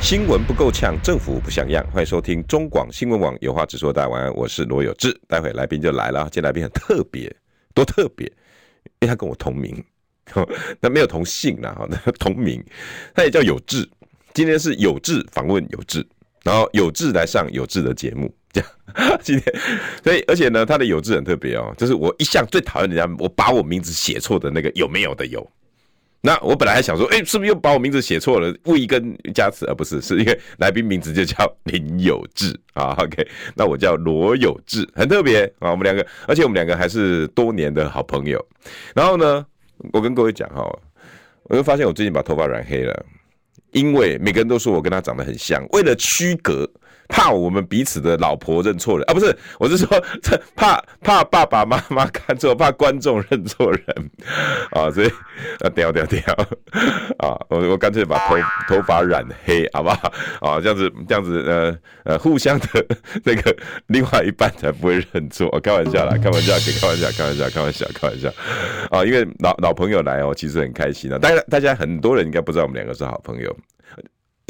新闻不够呛，政府不像样。欢迎收听中广新闻网有话直说。大家晚安，我是罗有志。待会来宾就来了，今天来宾很特别，多特别，因为他跟我同名，但没有同姓啦，哈，同名，他也叫有志。今天是有志访问有志，然后有志来上有志的节目，这样。今天，所以而且呢，他的有志很特别哦，就是我一向最讨厌人家我把我名字写错的那个有没有的有。那我本来还想说，哎、是不是又把我名字写错了？误一根加词，而不是，是因为来宾名字就叫林有志啊。OK，那我叫罗有志，很特别啊。我们两个，而且我们两个还是多年的好朋友。然后呢，我跟各位讲哈，我就发现我最近把头发染黑了，因为每个人都说我跟他长得很像，为了区隔。怕我们彼此的老婆认错人啊？不是，我是说，怕怕爸爸妈妈看错，怕观众认错人 啊，所以啊，掉掉掉啊，我我干脆把头头发染黑，好不好？啊，这样子这样子，呃呃，互相的那个另外一半才不会认错。开玩笑啦，开玩笑，开玩笑，开玩笑，开玩笑，开玩笑啊！因为老老朋友来哦，其实很开心的。大家大家很多人应该不知道我们两个是好朋友。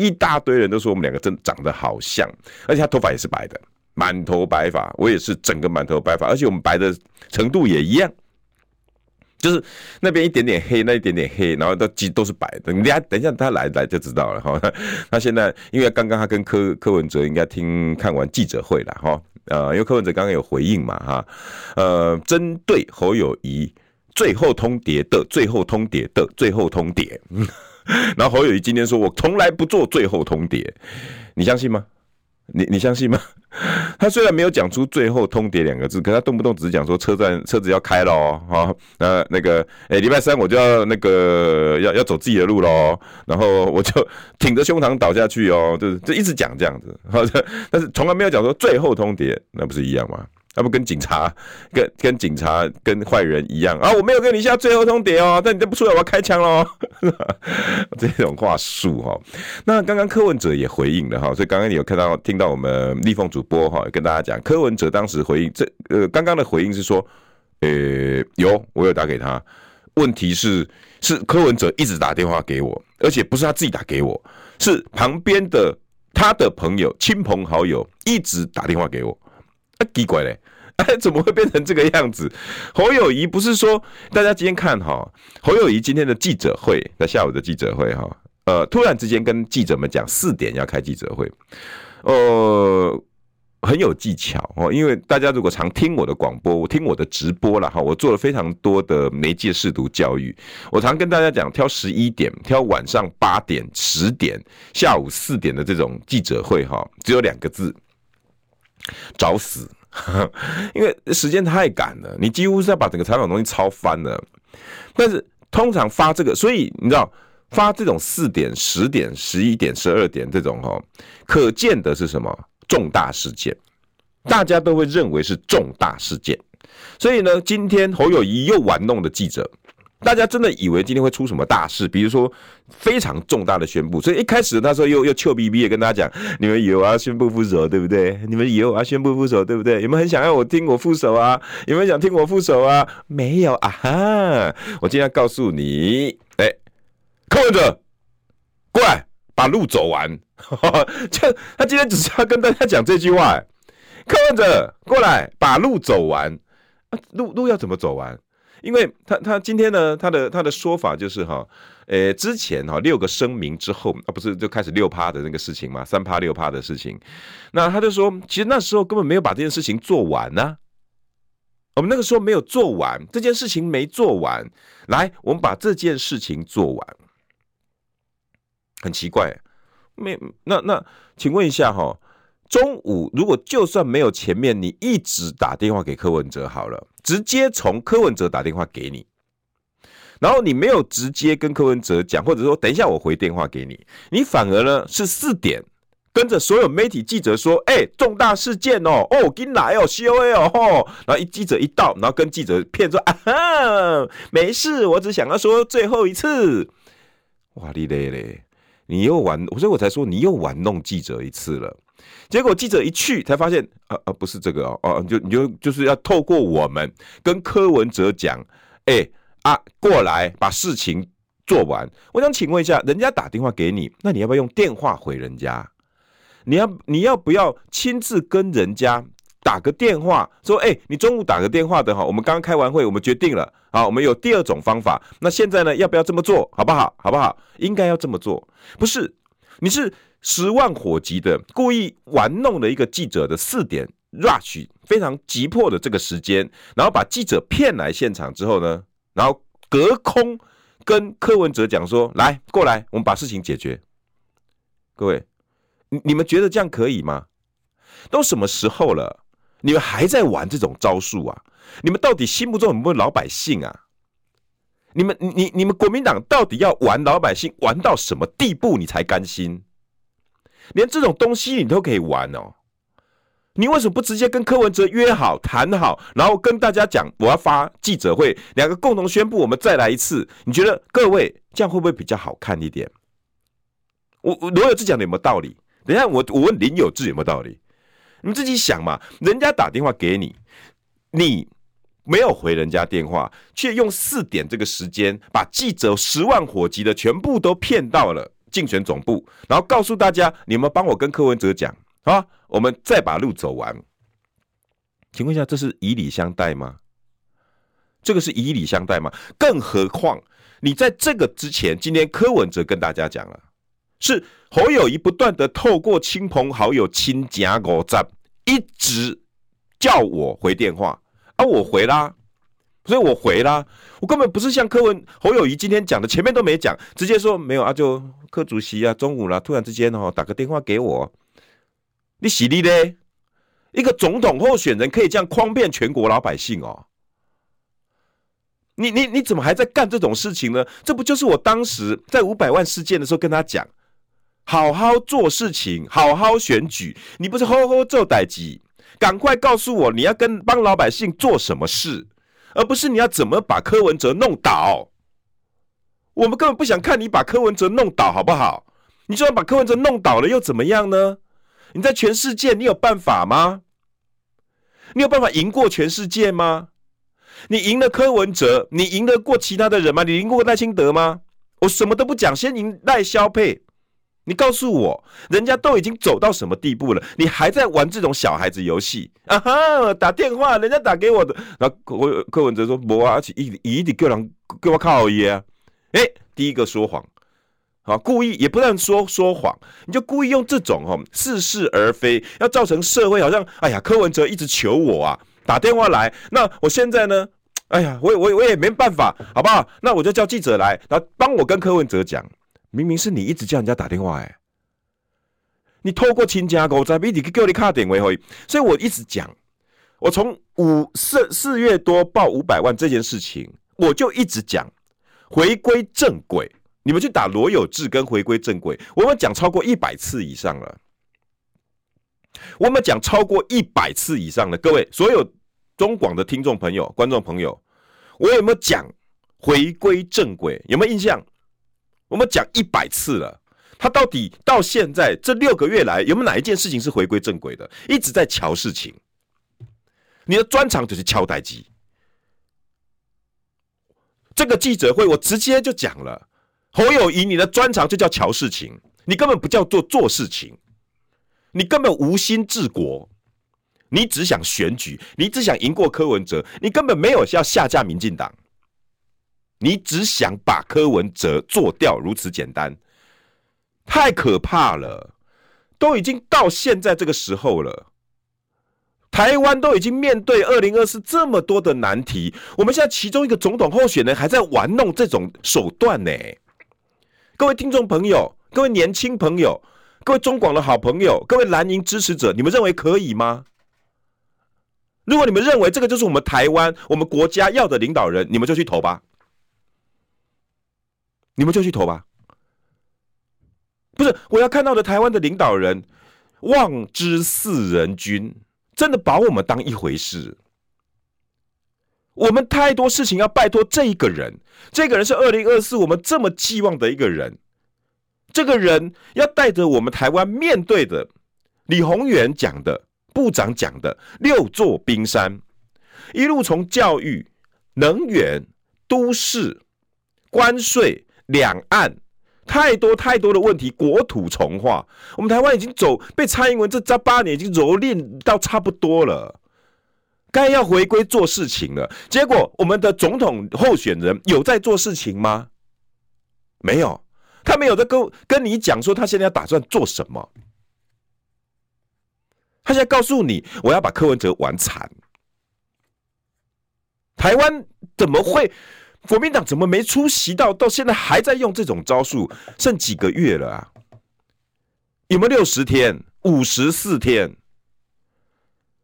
一大堆人都说我们两个真长得好像，而且他头发也是白的，满头白发，我也是整个满头白发，而且我们白的程度也一样，就是那边一点点黑，那一点点黑，然后都其实都是白的。你等一下他来来就知道了哈。他现在因为刚刚他跟柯柯文哲应该听看完记者会了哈，呃，因为柯文哲刚刚有回应嘛哈，呃，针对侯友宜最后通牒的最后通牒的最后通牒。然后侯友宜今天说：“我从来不做最后通牒，你相信吗？你你相信吗？他虽然没有讲出最后通牒两个字，可他动不动只是讲说车站车子要开了哦，好，那那个诶，礼拜三我就要那个要要走自己的路喽，然后我就挺着胸膛倒下去哦，就是就一直讲这样子，好，但是从来没有讲说最后通牒，那不是一样吗？”他不跟警察、跟跟警察、跟坏人一样啊！我没有跟你下最后通牒哦，但你再不出来，我要开枪喽！这种话术哈。那刚刚柯文哲也回应了哈，所以刚刚你有看到、听到我们立凤主播哈，跟大家讲，柯文哲当时回应这呃，刚刚的回应是说，呃，有我有打给他，问题是是柯文哲一直打电话给我，而且不是他自己打给我，是旁边的他的朋友、亲朋好友一直打电话给我。啊，奇怪嘞！哎，怎么会变成这个样子？侯友谊不是说大家今天看哈，侯友谊今天的记者会，在下午的记者会哈，呃，突然之间跟记者们讲四点要开记者会，呃，很有技巧哦。因为大家如果常听我的广播，我听我的直播了哈，我做了非常多的媒介识读教育。我常跟大家讲，挑十一点、挑晚上八点、十点、下午四点的这种记者会哈，只有两个字。找死，因为时间太赶了，你几乎是要把整个采访东西抄翻了。但是通常发这个，所以你知道发这种四点、十点、十一点、十二点这种哈，可见的是什么？重大事件，大家都会认为是重大事件。所以呢，今天侯友谊又玩弄的记者。大家真的以为今天会出什么大事，比如说非常重大的宣布，所以一开始那时候又又臭逼逼的跟大家讲，你们以为我要宣布副手对不对？你们以为我要宣布副手对不对？有没有很想要我听我副手啊？有没有想听我副手啊？没有啊哈！我今天要告诉你，哎、欸，柯文哲过来把路走完，就他今天只是要跟大家讲这句话，柯文哲过来把路走完，啊、路路要怎么走完？因为他他今天呢，他的他的说法就是哈，呃，之前哈六个声明之后啊，不是就开始六趴的那个事情嘛，三趴六趴的事情，那他就说，其实那时候根本没有把这件事情做完呢、我们那个时候没有做完，这件事情没做完，来，我们把这件事情做完，很奇怪，没那那，请问一下哈。中午如果就算没有前面，你一直打电话给柯文哲好了，直接从柯文哲打电话给你，然后你没有直接跟柯文哲讲，或者说等一下我回电话给你，你反而呢是四点跟着所有媒体记者说：“哎、重大事件哦，哦，跟来哦，C O A 哦，”然后一记者一到，然后跟记者骗说：“啊哈，没事，我只想要说最后一次。”哇哩嘞嘞，你又玩，所以我才说你又玩弄记者一次了。结果记者一去，才发现，啊啊，不是这个哦，哦，就你就就是要透过我们跟柯文哲讲，哎、啊，过来把事情做完。我想请问一下，人家打电话给你，那你要不要用电话回人家？你要你要不要亲自跟人家打个电话说，哎、你中午打个电话的哈，我们刚刚开完会，我们决定了，好，我们有第二种方法。那现在呢，要不要这么做，好不好？好不好？应该要这么做，不是？你是十万火急的，故意玩弄了一个记者的四点 rush 非常急迫的这个时间，然后把记者骗来现场之后呢，然后隔空跟柯文哲讲说，来过来，我们把事情解决，各位。你你们觉得这样可以吗？都什么时候了，你们还在玩这种招数啊？你们到底心目中有没有老百姓啊？你们你你们国民党到底要玩老百姓玩到什么地步，你才甘心？连这种东西你都可以玩哦？你为什么不直接跟柯文哲约好谈好，然后跟大家讲我要发记者会，两个共同宣布我们再来一次？你觉得各位这样会不会比较好看一点？我我罗有志讲的有没有道理？等一下，我我问林有志有没有道理？你自己想嘛。人家打电话给你，你没有回人家电话，却用四点这个时间把记者十万火急的全部都骗到了竞选总部，然后告诉大家：你们帮我跟柯文哲讲啊，我们再把路走完。请问一下，这是以礼相待吗？这个是以礼相待吗？更何况你在这个之前，今天柯文哲跟大家讲了。是侯友宜不断的透过亲朋好友亲家狗站，一直叫我回电话啊，我回啦，所以我回啦，我根本不是像柯文侯友宜今天讲的，前面都没讲，直接说没有啊，就柯主席啊，中午啦，突然之间哦，打个电话给我，你喜力嘞？一个总统候选人可以这样诓骗全国老百姓哦？你你你怎么还在干这种事情呢？这不就是我当时在五百万事件的时候跟他讲？好好做事情，好好选举。你不是好好做代志，赶快告诉我你要跟帮老百姓做什么事，而不是你要怎么把柯文哲弄倒。我们根本不想看你把柯文哲弄倒，好不好？你就算把柯文哲弄倒了又怎么样呢？你在全世界你有办法吗？你有办法赢过全世界吗？你赢了柯文哲，你赢得过其他的人吗？你赢过赖清德吗？我什么都不讲，先赢赖萧配。你告诉我，人家都已经走到什么地步了，你还在玩这种小孩子游戏啊？哈，打电话，人家打给我的，然后柯柯文哲说不啊，而且一一定叫人给我靠爷啊！哎，第一个说谎，好，故意也不但说说谎，你就故意用这种哦似是而非，要造成社会好像哎呀，柯文哲一直求我啊，打电话来，那我现在呢？哎呀，我我我也没办法，好不好？那我就叫记者来，然后帮我跟柯文哲讲。明明是你一直叫人家打电话哎，你透过亲家狗在媒体给你卡点为会，所以我一直讲，我从五四四月多报五百万这件事情，我就一直讲回归正轨。你们去打罗有志跟回归正轨，我们讲超过一百次以上了，我们讲超过一百次以上了。各位所有中广的听众朋友、观众朋友，我有没有讲回归正轨？有没有印象？我们讲一百次了，他到底到现在这六个月来有没有哪一件事情是回归正轨的？一直在乔事情。你的专长就是乔代志。这个记者会我直接就讲了，侯友宜，你的专长就叫乔事情，你根本不叫做做事情，你根本无心治国，你只想选举，你只想赢过柯文哲，你根本没有要下架民进党。你只想把柯文哲做掉，如此简单，太可怕了！都已经到现在这个时候了，台湾都已经面对二零二四这么多的难题，我们现在其中一个总统候选人还在玩弄这种手段呢。各位听众朋友，各位年轻朋友，各位中广的好朋友，各位蓝营支持者，你们认为可以吗？如果你们认为这个就是我们台湾、我们国家要的领导人，你们就去投吧。你们就去投吧。不是，我要看到的台湾的领导人，望之四人君，真的把我们当一回事。我们太多事情要拜托这一个人，这个人是二零二四我们这么寄望的一个人。这个人要带着我们台湾面对的李宏源讲的部长讲的六座冰山，一路从教育、能源、都市、关税、两岸，太多太多的问题，国土重划，我们台湾已经走被蔡英文这这八年已经蹂躏到差不多了，该要回归做事情了。结果我们的总统候选人有在做事情吗？没有。他没有在跟跟你讲说他现在要打算做什么，他现在告诉你，我要把柯文哲玩惨。台湾怎么会？国民党怎么没出席到到现在还在用这种招数？剩几个月了啊？有没有六十天？五十四天？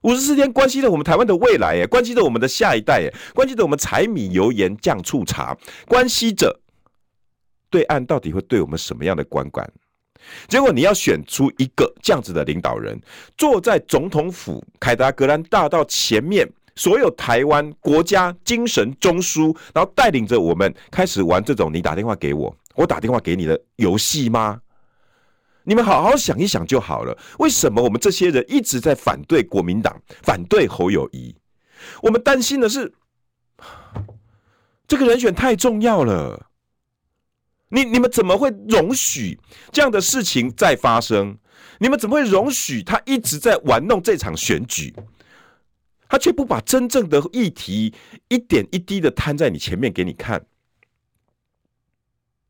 五十四天关系着我们台湾的未来，哎，关系着我们的下一代，哎，关系着我们柴米油盐酱醋茶，关系着。对岸到底会对我们什么样的观感？结果你要选出一个这样子的领导人，坐在总统府凯达格兰大道前面，所有台湾国家精神中枢，然后带领着我们开始玩这种你打电话给我，我打电话给你的游戏吗？你们好好想一想就好了。为什么我们这些人一直在反对国民党，反对侯友谊？我们担心的是，这个人选太重要了。你你们怎么会容许这样的事情再发生？你们怎么会容许他一直在玩弄这场选举？他却不把真正的议题一点一滴的摊在你前面给你看。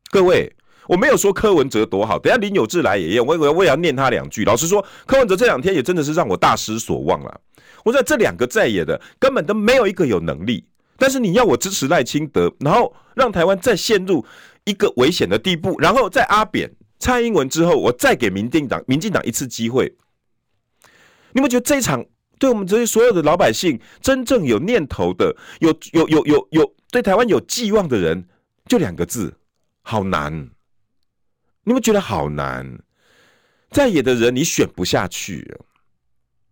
各位，我没有说柯文哲多好，等下林有志来也要，我我我也要念他两句。老实说，柯文哲这两天也真的是让我大失所望了。我在这两个在野的根本都没有一个有能力，但是你要我支持赖清德，然后让台湾再陷入。一个危险的地步，然后在阿扁、蔡英文之后，我再给民进党、民进党一次机会。你们觉得这一场对我们这些所有的老百姓真正有念头的、有有有有有对台湾有寄望的人，就两个字，好难。你们觉得好难？在野的人你选不下去。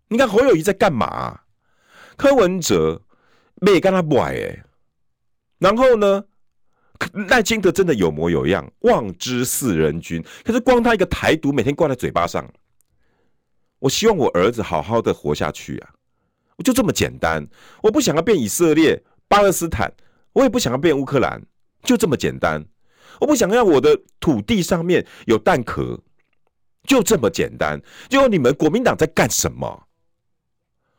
你看侯友宜在干嘛？柯文哲没跟他买哎，然后呢？赖清德真的有模有样，望之四人君。可是光他一个台独，每天挂在嘴巴上。我希望我儿子好好的活下去啊！我就这么简单。我不想要变以色列、巴勒斯坦，我也不想要变乌克兰，就这么简单。我不想要我的土地上面有弹壳，就这么简单。就你们国民党在干什么？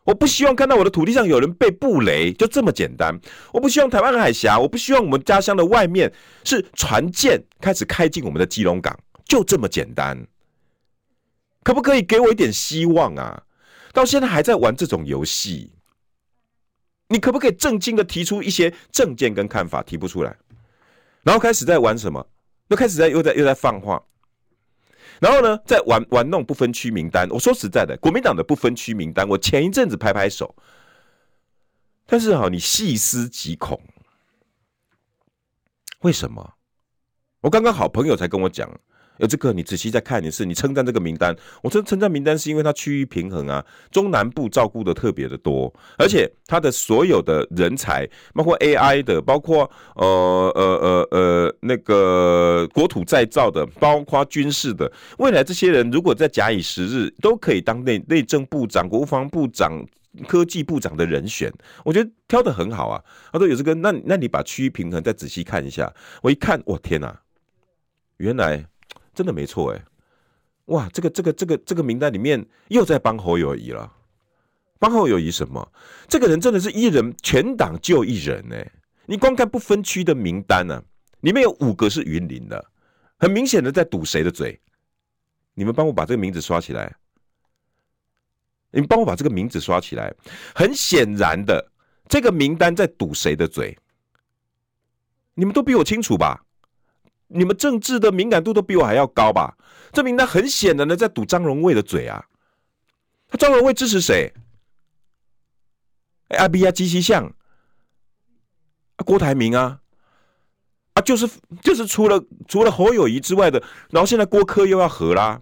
我不希望看到我的土地上有人被布雷，就这么简单。我不希望台湾海峡，我不希望我们家乡的外面是船舰开始开进我们的基隆港，就这么简单。可不可以给我一点希望啊？到现在还在玩这种游戏，你可不可以正经的提出一些政见跟看法？提不出来，然后开始在玩什么？又开始在又在又在放话。然后呢，在玩玩弄不分区名单。我说实在的，国民党的不分区名单，我前一阵子拍拍手。但是哈，你细思极恐，为什么？我刚刚好朋友才跟我讲。有这个，你仔细再看一次。你称赞这个名单，我称称赞名单是因为它区域平衡啊，中南部照顾的特别的多，而且它的所有的人才，包括 AI 的，包括呃呃呃呃那个国土再造的，包括军事的，未来这些人如果再假以时日，都可以当内内政部长、国防部长、科技部长的人选。我觉得挑得很好啊。他说有这个，那那你把区域平衡再仔细看一下。我一看，我天哪，原来。真的没错哎，哇，这个这个这个这个名单里面又在帮侯友谊了，帮侯友谊什么？这个人真的是一人全党就一人哎，你光看不分区的名单呢、里面有五个是云林的，很明显的在堵谁的嘴？你们帮我把这个名字刷起来，你们帮我把这个名字刷起来，很显然的，这个名单在堵谁的嘴？你们都比我清楚吧？你们政治的敏感度都比我还要高吧？这名单很显然的在堵张荣味的嘴啊！他张荣味支持谁？阿 B 啊，基西向，郭台铭啊，啊，就是就是除了除了侯友谊之外的，然后现在郭柯又要合啦，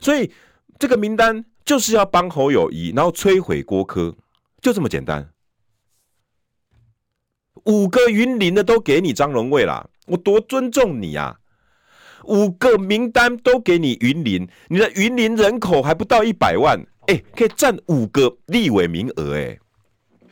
所以这个名单就是要帮侯友谊，然后摧毁郭柯，就这么简单。五个云林的都给你张荣味啦，我多尊重你啊！五个名单都给你云林，你的云林人口还不到一百万，哎、欸，可以占五个立委名额，哎，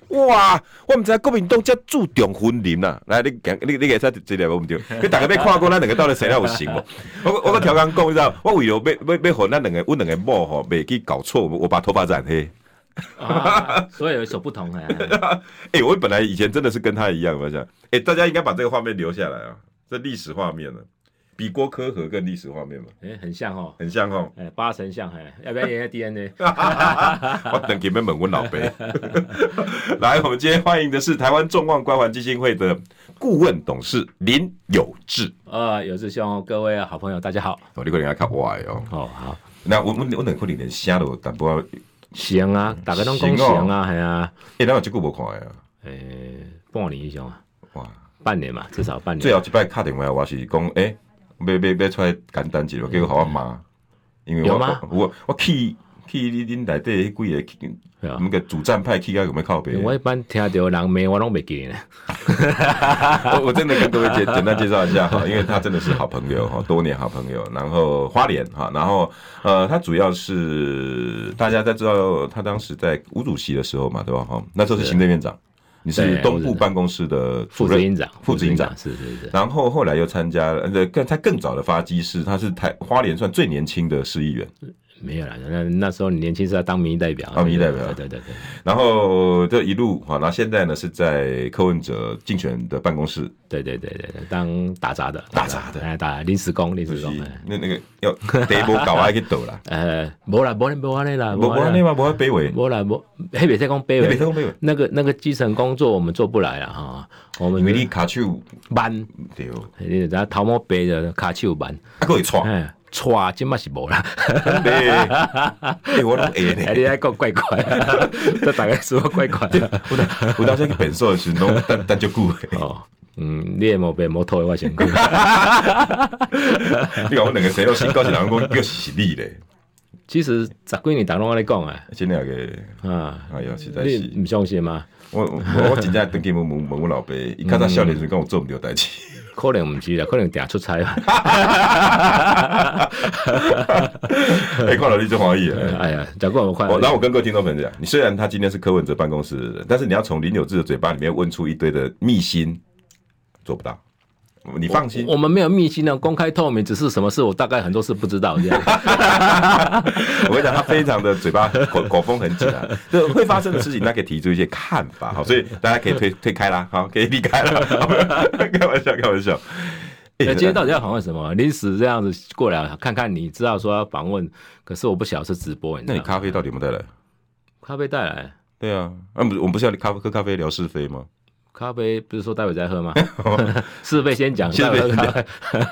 哇！我们在国民党叫注重云林呐，来，你讲，你你给他这两个我们就，你大概被看过，咱两个到底谁要有行不？我我我调刚讲，你知道，我为了要要要和咱两个，我两个某吼，别去搞错，我把头发染黑。啊，所以有所不同哎。哎、欸，我本来以前真的是跟他一样，我想，哎、欸，大家应该把这个画面留下来啊，这历史画面了，比郭科和更历史画面嘛。哎、欸，很像哦，很像哦，哎、欸，八成像哎，要不要验下 DNA？我等给你们问问老贝。来，我们今天欢迎的是台湾众望关怀基金会的顾问董事林有志。啊，有志兄，各位好朋友，大家好。哦，你可能要看歪哦。哦，好。那我我我等可能连声都淡薄。行啊，大家拢讲行啊，系啊。诶，那我这个无看呀。诶，半年以上啊。哇，半年嘛，至少半年。最后一摆打电话，我是讲，诶，要要要出来简单一落，结果好我骂，因为我我我去去你恁内底迄几个，那个主战派去甲有没靠边？我一般听到人骂我拢袂记呢。我我真的跟各位简简单介绍一下哈，因为他真的是好朋友哈，多年好朋友。然后花莲哈，然后呃，他主要是大家在知道他当时在吴主席的时候嘛，对吧？哈，那时候是行政院长，你是东部办公室的副执行长，副执行长是是是。然后后来又参加了，呃，更他更早的发迹是，他是台花莲算最年轻的市议员。没有啦，那那时候你年轻是要当民意代表，当民意代表，对对对对。然后这一路啊，然后现在呢是在柯文哲竞选的办公室，对对对对，当打杂的，打杂的，哎，打临时工，临时工。那那个要第一波搞还去抖啦，呃，没啦，没没没啦，没没嘛，没卑微，没啦，没，黑北特工卑微，黑北特工卑微。那个那个基层工作我们做不来了哈，我们因为你卡手班，对，然后头毛白的卡手班，还可以错。错，真嘛是无啦。我拢会咧。你还讲怪怪，这大概说怪怪。我当我当时去变瘦的时候，等等就久。哦，嗯，你也冇变冇拖我先久。你讲我两个谁高兴，两个讲又是你嘞。其实十几年当拢安尼讲啊。真的个啊，哎呀，实在是。你唔相信吗？我我真正登记问问问我老爸，伊较早少年时讲我做唔到代志。可能唔知啦，可能定出差吧。哎，看到你就欢喜了。哎呀，讲过我快。然后我跟各位听众朋友讲，你虽然他今天是柯文哲办公室的人，但是你要从林有志的嘴巴里面问出一堆的秘辛，做不到。你放心，我，我们没有秘辛的，公开透明，只是什么事我大概很多事不知道这样。我跟你讲，他非常的嘴巴口 口风很紧啊，就会发生的事情，他可以提出一些看法，好，所以大家可以推推开啦，好，可以离开了。开玩笑，开玩笑。那、欸、今天到底要访问什么？临时这样子过来看看，你知道说要访问，可是我不晓得是直播。那你咖啡到底有没有带来？咖啡带来。对啊，那不我们不是要咖啡喝咖啡聊是非吗？咖啡不是说待会再喝吗？是非先讲，先讲。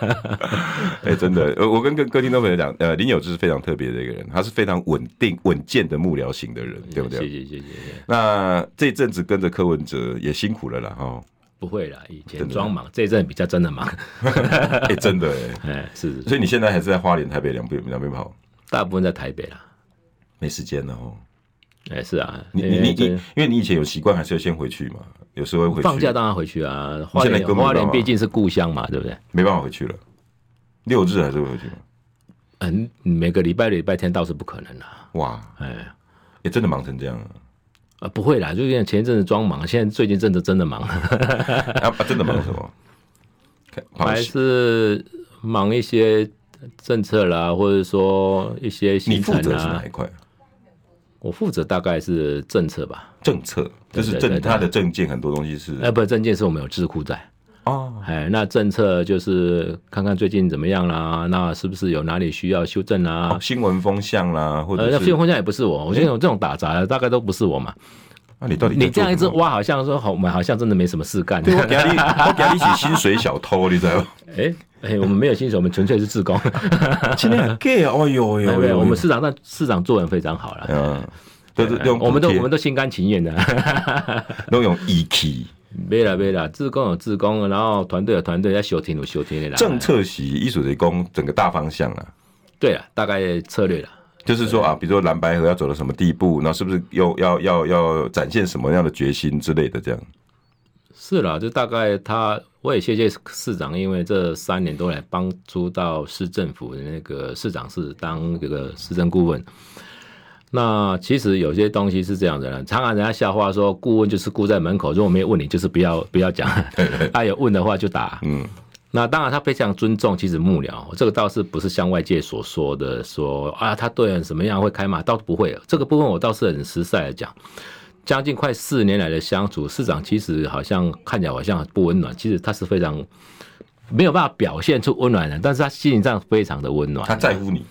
哎，真的，我跟各各听众朋友讲，呃，林友志是非常特别的一个人，他是非常稳定、稳健的幕僚型的人，对不对？谢谢谢谢。那这阵子跟着柯文哲也辛苦了啦，哈。不会啦，以前装忙，这阵比较真的忙。哎，真的哎，哎，是。所以你现在还是在花莲、台北两边两边跑？大部分在台北啦，没时间了哦。哎，是啊，你你你，因为你以前有习惯，还是要先回去嘛。有时候会回去。放假当然回去啊。花莲花莲毕竟是故乡嘛，对不对？没办法回去了。六日还是会回去吗？嗯，每个礼拜礼拜天倒是不可能啦。哇，哎，也真的忙成这样啊？啊，不会啦，就像前一阵子装忙，现在最近真的真的忙。啊，真的忙什么？还是忙一些政策啦，或者说一些。你负责是哪一块？我负责大概是政策吧，政策就是政，他的政见很多东西是，哎，不是政见是我们有智库在哦，哎，那政策就是看看最近怎么样啦，那是不是有哪里需要修正啦？哦、新闻风向啦，或者是、呃、新闻风向也不是我，我觉得这种打杂的大概都不是我嘛。那、啊、你到底你这样一直挖，好像说好，我们好像真的没什么事干。我给你，我给你起薪水小偷，你知道吗？哎哎、我们没有薪水，我们纯粹是自工。今天很 gay 哦呦呦，呦，我们市长那市长做人非常好了。嗯，都是用，我们都我们都心甘情愿的，都用义气。没了没了，志工有自工，然后团队有团队，要修听有修听的啦。政策是艺术的工，整个大方向啊。对啊，大概策略了。就是说啊，比如说蓝白河要走到什么地步，那是不是又要要要展现什么样的决心之类的？这样是啦，就大概他，我也谢谢市长，因为这三年都来帮助到市政府的那个市长是当这个市政顾问。那其实有些东西是这样的，常常人家笑话说，顾问就是顾在门口，如果没有问你，就是不要不要讲，他有问的话就打。嗯。那当然，他非常尊重其实幕僚，这个倒是不是像外界所说的说啊，他对人什么样会开骂，倒不会。这个部分我倒是很实在的讲，将近快四年来的相处，市长其实好像看起来好像不温暖，其实他是非常没有办法表现出温暖的，但是他心灵上非常的温暖，他在乎你。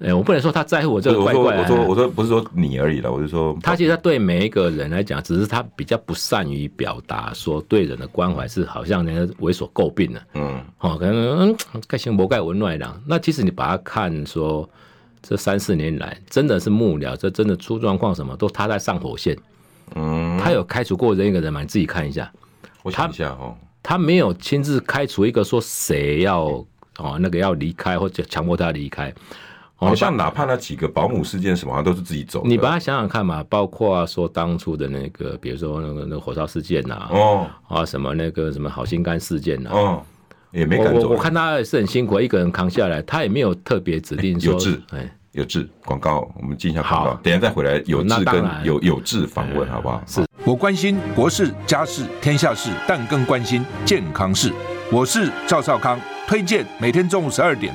哎、欸，我不能说他在乎我这个怪怪。我说，我说，我说不是说你而已了，我是说，他其实他对每一个人来讲，只是他比较不善于表达，说对人的关怀是好像人家为所诟病的。嗯，哦，可能盖行不盖文暖的。那其实你把他看说，这三四年来真的是幕僚，这真的出状况什么都他在上火线。嗯，他有开除过任一个人吗？你自己看一下。我想一下哦，他没有亲自开除一个说谁要哦那个要离开或者强迫他离开。好像哪怕那几个保姆事件什么，像都是自己走。你把它想想看嘛，包括说当初的那个，比如说那个那个火烧事件呐，哦，啊什么那个什么好心肝事件呐，哦，也没敢走。我我看他也是很辛苦，一个人扛下来，他也没有特别指定说。有志，哎，有志。广告，我们进一下广告，等下再回来。有志跟有有志访问，好不好？是我关心国事、家事、天下事，但更关心健康事。我是赵少康，推荐每天中午十二点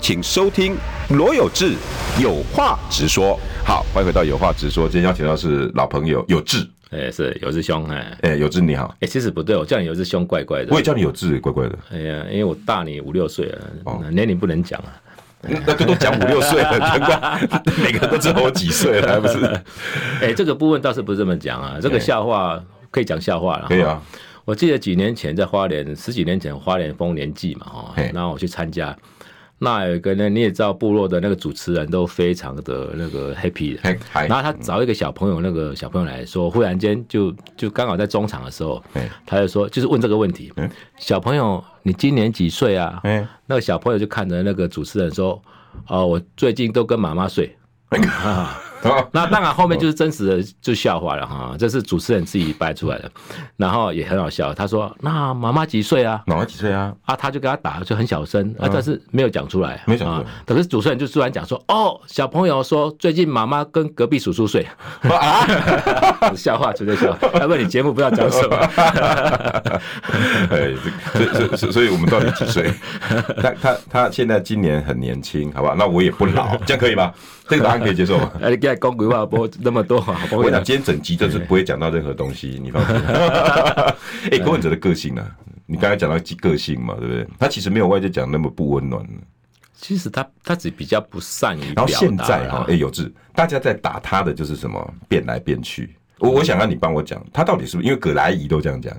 请收听罗有志有话直说。好，欢迎回到有话直说。今天邀请到是老朋友有志，哎、欸，是有志兄，哎，哎，有志你好。哎、欸，其实不对，我叫你有志兄怪怪的。我也叫你有志，怪怪的。哎呀，因为我大你五六岁了，哦、年龄不能讲啊。那都都讲五六岁了，难怪每个人都知道我几岁了，还不是？哎、欸，这个部分倒是不是这么讲啊。这个笑话可以讲笑话了。可以啊。我记得几年前在花莲，十几年前花莲丰年祭嘛，哈，然后我去参加。那有一个呢，你也知道，部落的那个主持人都非常的那个 happy，然后他找一个小朋友，那个小朋友来说，忽然间就就刚好在中场的时候，他就说，就是问这个问题，小朋友，你今年几岁啊？那个小朋友就看着那个主持人说，哦，我最近都跟妈妈睡。那当然，后面就是真实的，就笑话了哈。这是主持人自己掰出来的，然后也很好笑。他说：“那妈妈几岁啊？”“妈妈几岁啊？”啊，他就给他打，就很小声啊，但是没有讲出来，没讲出来。可是主持人就突然讲说：“哦，小朋友说最近妈妈跟隔壁叔叔睡。”啊，笑话，绝对笑话。要不然你节目不知道讲什么？哎，所以所以所以我们到底几岁？他他他现在今年很年轻，好吧？那我也不老，这样可以吗？这个答案可以接受吗？哎，你讲讲鬼话不那么多，我跟你讲，今天整集就是不会讲到任何东西，你放心。哎、欸，柯文哲的个性呢、啊？你刚才讲到个性嘛，对不对？他其实没有外界讲那么不温暖。其实他他只比较不善于。然后现在哈，哎、欸，有志，大家在打他的就是什么变来变去。我我想让你帮我讲，他到底是不是？因为葛莱仪都这样讲，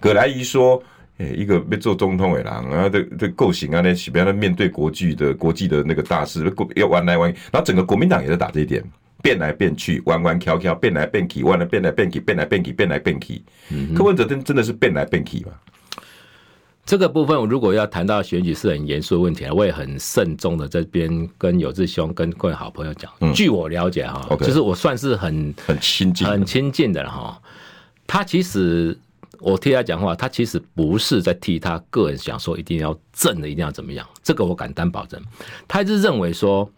葛莱仪说。欸、一个被做总统的人，然后这这构型啊，那比方说面对国际的国际的那个大事，要玩来玩，然后整个国民党也在打这一点，变来变去，弯弯翘翘，变来变去，弯来变来变去，变来变去，变来变去。嗯，柯文哲真真的是变来变去吗？这个部分，我如果要谈到选举是很严肃的问题，我也很慎重的这边跟有志兄跟各位好朋友讲。嗯、据我了解哈就是我算是很很亲近、很亲近的哈。他其实。我替他讲话，他其实不是在替他个人想说一定要正的，一定要怎么样，这个我敢担保证。他一直认为说，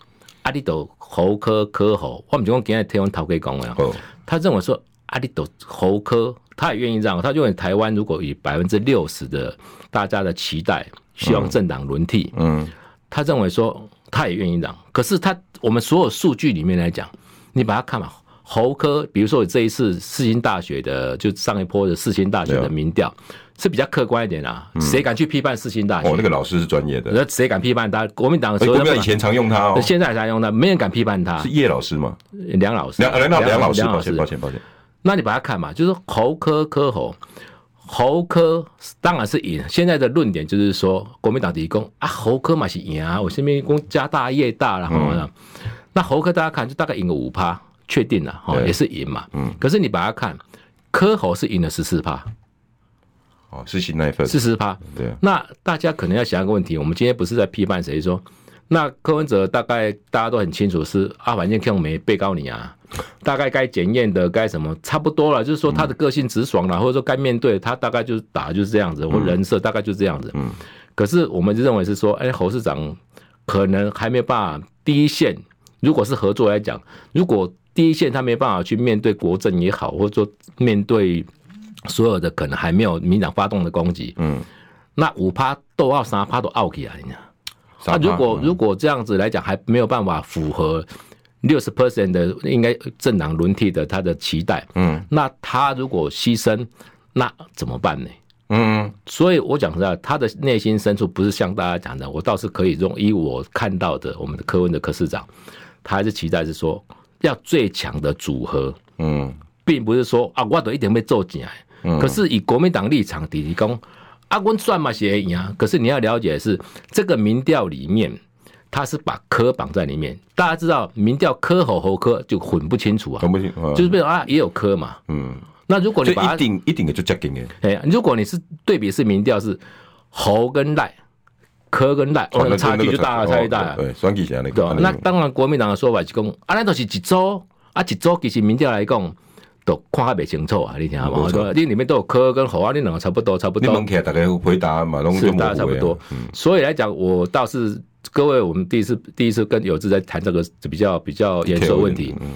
阿里斗侯科科侯，我们就讲今天台湾头可以讲了。他认为说，阿里斗侯科，他也愿意让。他认为台湾如果以百分之六十的大家的期待，希望政党轮替，嗯，他认为说他也愿意让。可是他我们所有数据里面来讲，你把它看嘛。侯科，比如说这一次四星大学的，就上一波的四星大学的民调是比较客观一点啊。谁敢去批判四星大学？哦，那个老师是专业的。那谁敢批判他？国民党国民党以前常用他哦，现在还常用他，没人敢批判他。是叶老师吗？梁老师，梁梁梁老师，抱歉抱歉抱歉。那你把它看嘛，就是侯科科侯，侯科当然是赢。现在的论点就是说，国民党提供啊，侯科嘛是赢啊，我身边公家大业大了哈。嗯、那侯科大家看就大概赢个五趴，确定了哈，也是赢嘛。嗯。可是你把它看，柯侯是赢了十四趴。哦，是新那一份四十趴。对。那大家可能要想一个问题，我们今天不是在批判谁说？那柯文哲大概大家都很清楚是啊，反正看我没被告你啊，大概该检验的该什么差不多了，就是说他的个性直爽了，或者说该面对他大概就是打就是这样子，或人设大概就是这样子。嗯。可是我们就认为是说，哎，侯市长可能还没有办法第一线，如果是合作来讲，如果第一线他没办法去面对国政也好，或者说面对所有的可能还没有民党发动的攻击，嗯，那五趴都要三趴都拗起来，你那、啊、如果如果这样子来讲还没有办法符合六十 percent 的应该政党轮替的他的期待，嗯，那他如果牺牲，那怎么办呢？嗯，所以我讲实在，他的内心深处不是像大家讲的，我倒是可以用以我看到的我们的柯文的柯市长，他还是期待是说要最强的组合，嗯，并不是说啊我都一定被做进来，嗯，可是以国民党立场提供。阿温算嘛协议啊，可是你要了解的是这个民调里面，他是把科绑在里面。大家知道民调科侯侯科就混不清楚啊，混不清，就是比如啊也有科嘛，嗯，那如果你把一定一定的就接近的，哎，如果你是对比是民调是侯跟赖，柯跟赖，哦，那差距就大了，差距大了，对，选举那个，那当然国民党的说法是讲，啊，那都是一组，啊，一组其实民调来讲。都看还没清楚啊！你听好吗？错你里面都有科跟侯啊，你两个差不多，差不多。你问起来大概回答嘛，是大家差不多。嗯、所以来讲，我倒是各位，我们第一次第一次跟有志在谈这个比较比较严肃的问题。嗯、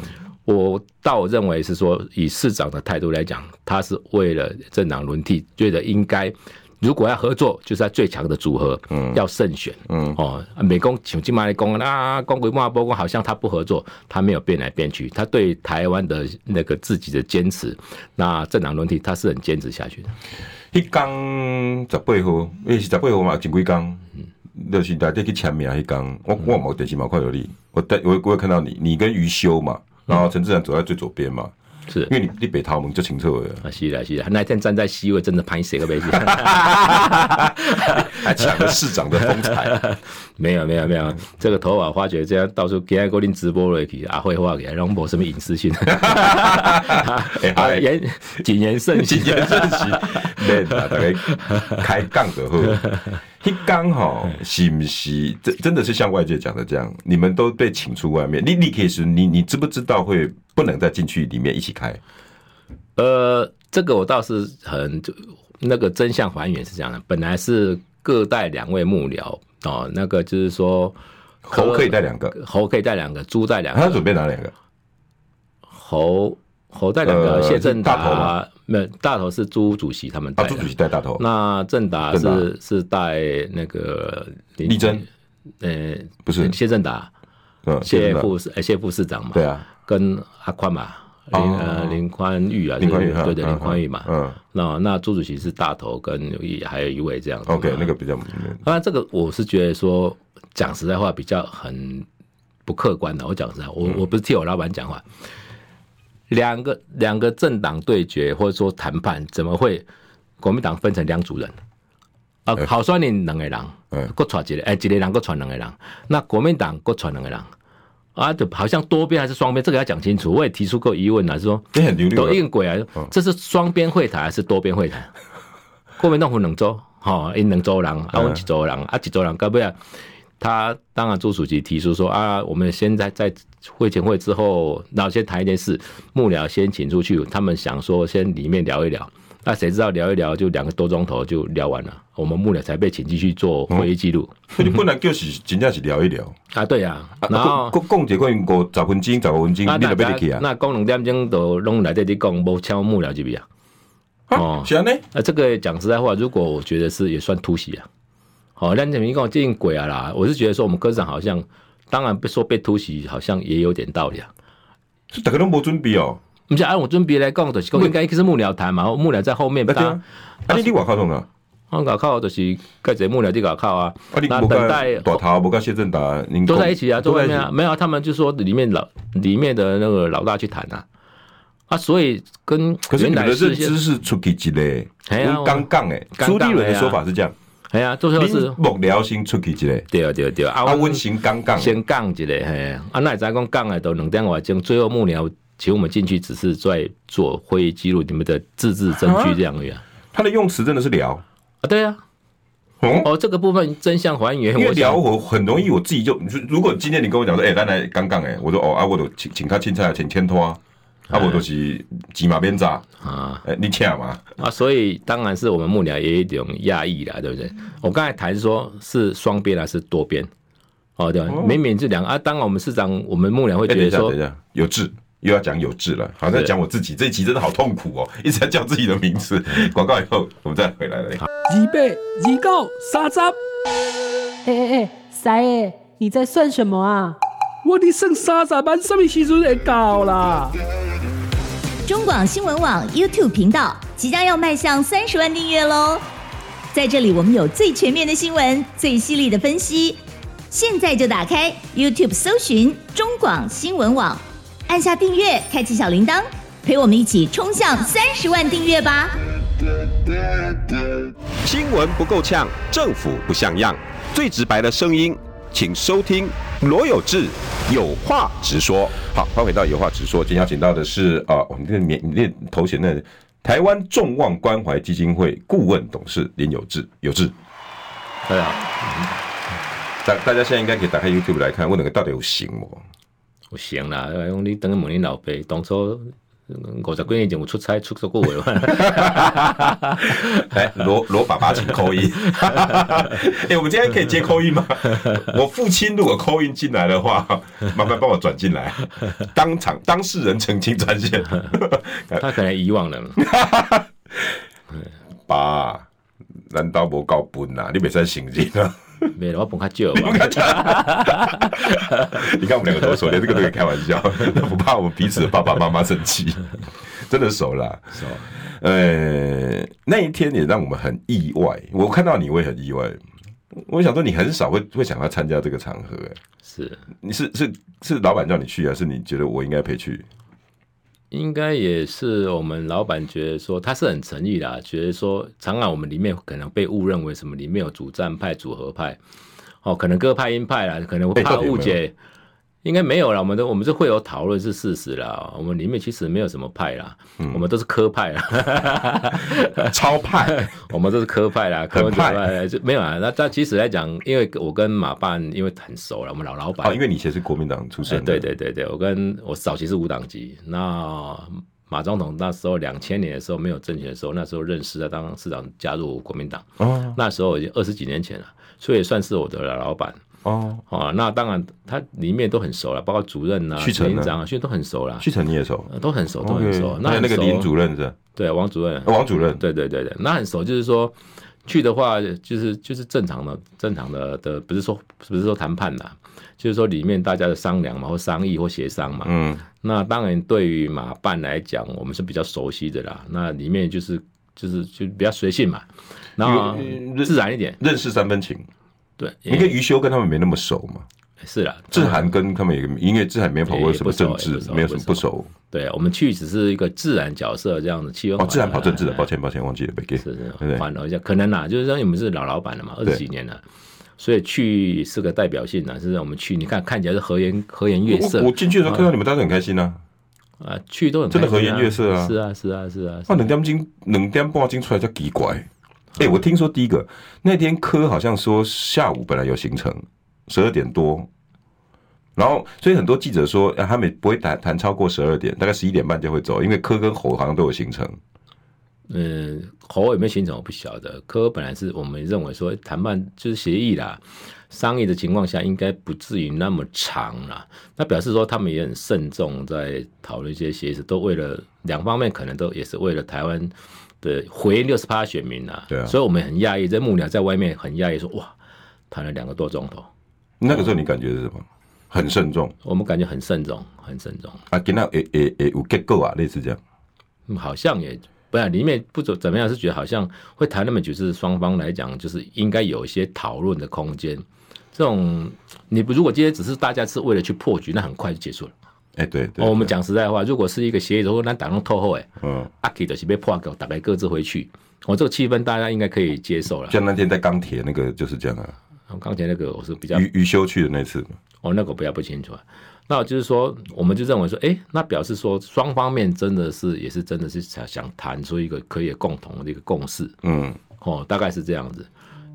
我倒认为是说，以市长的态度来讲，他是为了政党轮替，觉得应该。如果要合作，就是在最强的组合，嗯，要慎选，嗯，哦，美工请进麦工啊，公规嘛，不过好像他不合作，他没有变来变去，他对台湾的那个自己的坚持，那政党轮替他是很坚持下去的。一刚十八号，因为是十八号嘛，前几天，嗯，就是大家去签名，一刚，我我冇电视冇看到你，我我我有看到你，你跟余修嘛，然后陈志远走在最左边嘛。是，因为你你北桃门就清楚了。啊，是的，是的，那一天站在 C 位，真的拍谁个杯子，还抢了市长的风采。没有，没有，没有，这个头发发觉这样到处给爱国林直播了，去阿辉话给，然后没什么隐私性。言谨言慎行，谨言慎行。对，大概开杠的货。一刚好是不是真真的是像外界讲的这样？你们都被请出外面，你你可以是你你知不知道会不能再进去里面一起开？呃，这个我倒是很就那个真相还原是这样的，本来是各带两位幕僚哦，那个就是说猴可以带两个，猴可以带两个，猪带两个，他准备哪两个？猴猴带两个，谢政达没有大头是朱主席他们带，朱主席带大头。那正达是是带那个立珍，呃，不是。谢政达，谢副市谢副市长嘛，对啊，跟阿宽嘛，林呃林宽裕啊，林宽裕对对林宽裕嘛，嗯，那那朱主席是大头，跟还有一位这样子。OK，那个比较，当然这个我是觉得说讲实在话比较很不客观的，我讲实在，我我不是替我老板讲话。两个两个政党对决或者说谈判，怎么会国民党分成两组人？啊，好算你两个人，嗯，各传一个，哎，一个人各传两个人，那国民党各传两个人，啊，就好像多边还是双边？这个要讲清楚。我也提出过疑问啊，是说都一个鬼啊，这是双边会谈还是多边会谈？国民党分两州，哈，因两州人，啊，我一州人，啊，一州人，该不要？他当然朱主席提出说啊，我们现在在会前会之后，然后先谈一件事，幕僚先请出去，他们想说先里面聊一聊，那谁知道聊一聊就两个多钟头就聊完了，我们幕僚才被请进去做会议记录。你本来就是真正是聊一聊 啊，对呀，然后讲讲这个五十分钟、十五分钟，你都别去啊。那讲两点钟都拢来这里讲，无敲幕僚这边啊。哦，是啊，呢。那这个讲实在话，如果我觉得是也算突袭啊。好，那你们跟我建议鬼啊啦！我是觉得说，我们科长好像，当然被说被突袭，好像也有点道理啊。是大家都没准备哦。不是按我准备来讲，就是讲应该是幕僚谈嘛，幕僚在后面。啊，你你外靠弄啊？我外靠就是跟着幕僚这个靠啊。那等待大头，不跟谢振达，都在一起啊，都在一起啊。没有，他们就说里面老里面的那个老大去谈啊。啊，所以跟可是你的认知是出去一类，刚刚哎，朱立伦的说法是这样，哎呀，都说是幕僚先出去一类，对啊对啊对，啊，温先刚刚先讲一类，嘿，啊，那再讲讲的都两点外钟，最后幕僚请我们进去，只是在做会议记录，你们的自治证据这样子啊。他的用词真的是聊？啊，对啊。哦，这个部分真相还原，因为聊我很容易，我自己就，如果今天你跟我讲说，哎，咱来刚刚哎，我说哦啊，我都请请他凊彩请牵拖啊，啊，我都是骑马鞭扎啊，哎，你请嘛。啊，所以当然是我们幕僚也有一种压抑啦，对不对？我刚才谈说是双边还是多边？哦，对，明明这两个啊，当然我们市长，我们幕僚会觉得说，等一下，有志又要讲有志了，好像讲我自己这一集真的好痛苦哦，一直在叫自己的名字。广告以后我们再回来了。二八二九三十，哎哎哎，三爷，你在算什么啊？我的剩三十万，什么时阵会到啦？中广新闻网 YouTube 频道即将要迈向三十万订阅喽！在这里，我们有最全面的新闻，最犀利的分析。现在就打开 YouTube 搜寻中广新闻网，按下订阅，开启小铃铛，陪我们一起冲向三十万订阅吧！新闻不够呛，政府不像样，最直白的声音，请收听罗有志有话直说。好，欢迎回到有话直说。今天邀请到的是啊，我们这个免你念头衔的台湾众望关怀基金会顾问董事林有志。有志，大家好，大大家现在应该可以打开 YouTube 来看，问那个到底有行吗？有行啦，因为你等于问你老爸当初。五十几年前我出差出过过位，哎，罗罗爸爸请 call in，哎，我们今天可以接 call in 吗？我父亲如果 call in 进来的话，麻烦帮我转进来，当场当事人澄清专线，他可能遗忘了。爸，难道无够笨啊？你别再醒醒啊！没了，我本卡旧。你看我们两个多熟，连这个都可以开玩笑，不怕我们彼此的爸爸妈妈生气，真的熟了。熟，呃，那一天也让我们很意外。我看到你，我也很意外。我想说，你很少会会想要参加这个场合，哎，是，你是是是老板叫你去，还是你觉得我应该陪去？应该也是我们老板觉得说他是很诚意的，觉得说常常我们里面可能被误认为什么里面有主战派、组合派，哦，可能各派鹰派啦，可能会怕误解。应该没有了，我们都我们是会有讨论是事实啦。我们里面其实没有什么派啦，嗯、我们都是科派啦，超派，我们都是科派啦，科派就没有啊。那但其实来讲，因为我跟马办因为很熟了，我们老老板、哦，因为你以前是国民党出身的，对对对对，我跟我早期是无党籍。那马总统那时候两千年的时候没有政权的时候，那时候认识的当市长加入国民党，哦，那时候已经二十几年前了，所以算是我的老老板。哦，哦，那当然，他里面都很熟了，包括主任啊、区长啊，现在都很熟了。旭成你也熟，都很熟，都很熟。那那个林主任是？对，王主任，王主任，对对对对，那很熟，就是说去的话，就是就是正常的、正常的的，不是说不是说谈判的，就是说里面大家的商量嘛，或商议或协商嘛。嗯，那当然对于马办来讲，我们是比较熟悉的啦。那里面就是就是就比较随性嘛，然后自然一点，认识三分情。对，你跟余修跟他们没那么熟嘛？是啦，志涵跟他们也因为志涵没跑过什么政治，没有什么不熟。对，我们去只是一个自然角色这样子气氛。哦，自然跑政治的，抱歉抱歉，忘记了，没给。是是，换了一下，可能啦，就是说你们是老老板了嘛，二十几年了，所以去是个代表性的，是让我们去，你看看起来是和颜和颜悦色。我进去的时候看到你们，当时很开心呐。啊，去都很真的和颜悦色啊！是啊是啊是啊。那两点钟两点半钟出来叫奇怪。哎、我听说第一个那天柯好像说下午本来有行程，十二点多，然后所以很多记者说，他们不会谈谈超过十二点，大概十一点半就会走，因为柯跟侯好像都有行程。嗯，侯有没有行程我不晓得，柯本来是我们认为说谈判就是协议啦，商议的情况下应该不至于那么长啦。那表示说他们也很慎重在讨论一些协议，都为了两方面可能都也是为了台湾。对，回六十趴选民啊，对啊，所以我们很讶异，这幕僚在外面很讶异，说哇，谈了两个多钟头。那个时候你感觉是什么？很慎重。我们感觉很慎重，很慎重。啊，跟那诶诶诶有结构啊，类似这样。嗯，好像也不然，里面不怎怎么样，是觉得好像会谈那么久，是双方来讲，就是应该有一些讨论的空间。这种你不如果今天只是大家是为了去破局，那很快就结束了。哎、欸，对对，哦，我们讲实在话，如果是一个协议，如果咱打拢透后，哎，嗯，阿 K 的是被破掉，大概各自回去，我、哦、这个气氛大家应该可以接受了。像那天在钢铁那个就是这样啊，钢铁那个我是比较余余修去的那次，哦，那个不要不清楚啊。那就是说，我们就认为说，哎、欸，那表示说双方面真的是也是真的是想想谈出一个可以共同的一个共识，嗯，哦，大概是这样子。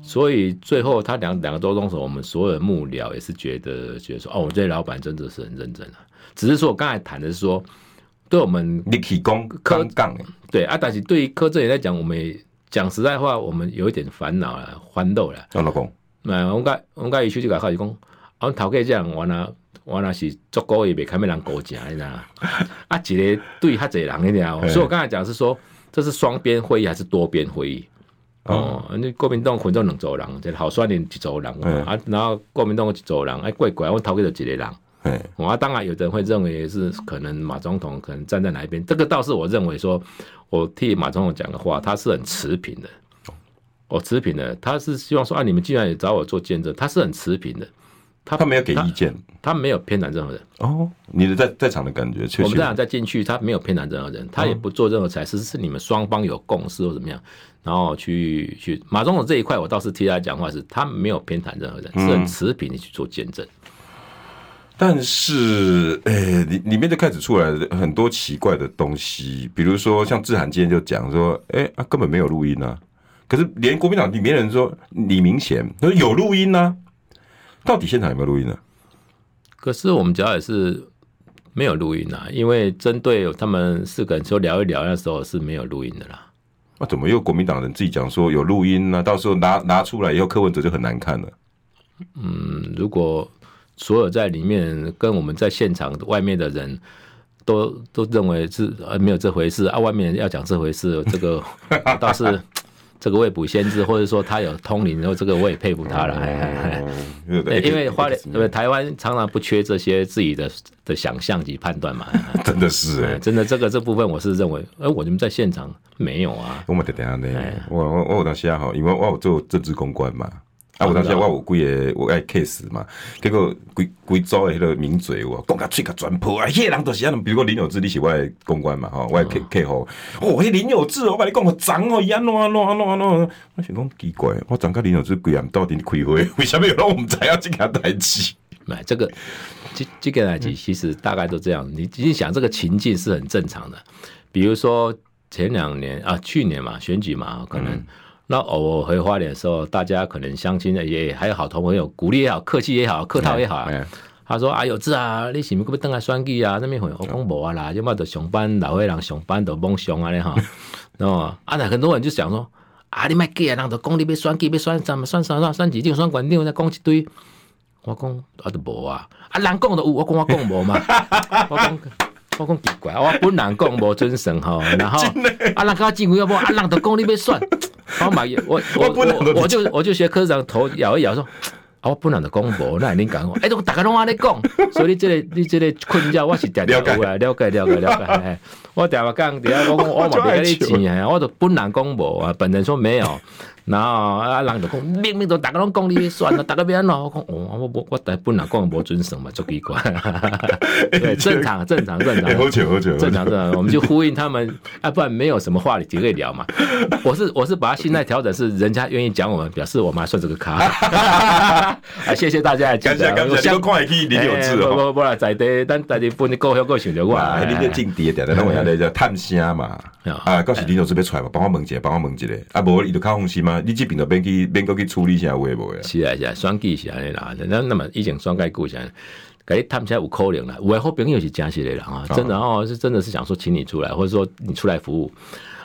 所以最后他两两个多钟头，我们所有的幕僚也是觉得觉得说，哦，我这老板真的是很认真的。只是说我刚才谈的是说，对我们你提供刚刚对啊，但是对于柯震宇来讲，我们讲实在话，我们有一点烦恼了，欢斗了。老公，那我该我该一去就甲开始讲，我头家这样完了，完了是足够也别看没人勾结，你知道吗？啊，一个对他这人一点，所以我刚才讲是说，这是双边会议还是多边会议？哦，你国民党群众两组人，这好算你一组人啊，然后国民党一组人，哎，怪怪，我头家就一个人。哎，我、啊、当然有的人会认为是可能马总统可能站在哪一边，这个倒是我认为说，我替马总统讲的话，他是很持平的。我持平的，他是希望说啊，你们既然也找我做见证，他是很持平的。他他没有给意见，他，他没有偏袒任何人。哦，你的在在场的感觉，确实，我们这样再进去，他没有偏袒任何人，他也不做任何裁示，是你们双方有共识或怎么样，然后去去马总统这一块，我倒是替他讲话是，他没有偏袒任何人，是很持平的去做见证。但是，诶、欸，里里面就开始出来很多奇怪的东西，比如说像志涵今天就讲说，哎、欸，啊，根本没有录音啊。可是连国民党里面人说李明显他说有录音啊，到底现场有没有录音呢、啊？可是我们主要也是没有录音啊，因为针对他们四个人说聊一聊那时候是没有录音的啦。那、啊、怎么又国民党人自己讲说有录音呢、啊？到时候拿拿出来以后，柯文哲就很难看了。嗯，如果。所有在里面跟我们在现场外面的人都都认为是呃没有这回事啊，外面要讲这回事，这个 倒是这个未卜先知，或者说他有通灵，然后这个我也佩服他了。因为花莲对台湾常常不缺这些自己的的想象及判断嘛，真的是哎，真的这个这部分我是认为，哎，我们在现场没有啊。我们等下呢，我我我当时啊哈，因为我有做政治公关嘛。啊！我当时我有几个我爱 case 嘛，结果规规组的迄个名嘴我讲甲嘴甲全破啊！迄个人都是安，比如讲林有志，你是我的公关嘛吼，我的客客户哦，迄林有志，我把你讲互脏哦，伊安怎安怎安怎安怎，我想讲奇怪，我怎甲林有志规暗到底开会，为什么有人我们才要这个代志？买，这个这这个代志其实大概都这样，你你想这个情境是很正常的，比如说前两年啊，去年嘛选举嘛，可能。那偶尔回花莲的时候，大家可能相亲的也还有好同朋友，鼓励也好，客气也好，客套也好啊。他说：“啊，有志啊，你是不是要登来选举啊？那边会我讲无啊啦，要么就上班老岁人上班都懵熊啊咧哈。然后啊，那 很多人就想说：啊，你卖假啊，人都讲你要选举，要选什么选啥啥，选几定选官定，再讲一堆。我讲啊都无啊，啊人讲都有，我讲我讲无嘛。我讲。”我讲奇怪，我本人讲无准选吼，然后 啊，人家进会要不啊，人都讲你要选，我买 我我我我就我就学科长头摇一摇说，啊，我本人就讲无，那你讲我，哎，都大家拢安尼讲，所以你这个你这个困扰我是点点有啊，了解了解了解，我点话讲，点我讲我冇给你钱啊，我都本人讲无啊，本人说没有。然后啊，人就讲明明都大家拢讲你算了，大家别闹。我讲哦，我我我但本来讲无准审嘛，足奇怪。对，正常正常正常。正常正常，我们就呼应他们啊，不然没有什么话题可以聊嘛。我是我是把他心态调整，是人家愿意讲我们，表示我们还算这个咖。啊，谢谢大家。感谢感谢。相关可以理有志哦。不不不啦，在地等在地分你高雄过想着我。你这境地点点，那我下来叫探声嘛。啊，到时林有志要出来嘛，帮我问一下，帮我问一下。啊，无伊就较放心嘛。你即边都免去免去处理一下，会不会？是啊是啊，选举是安尼啦。那那么以前选举过程，给你探起来有可能啦。有的好朋友是真实的人啊，真的哦，是真的是想说请你出来，或者说你出来服务。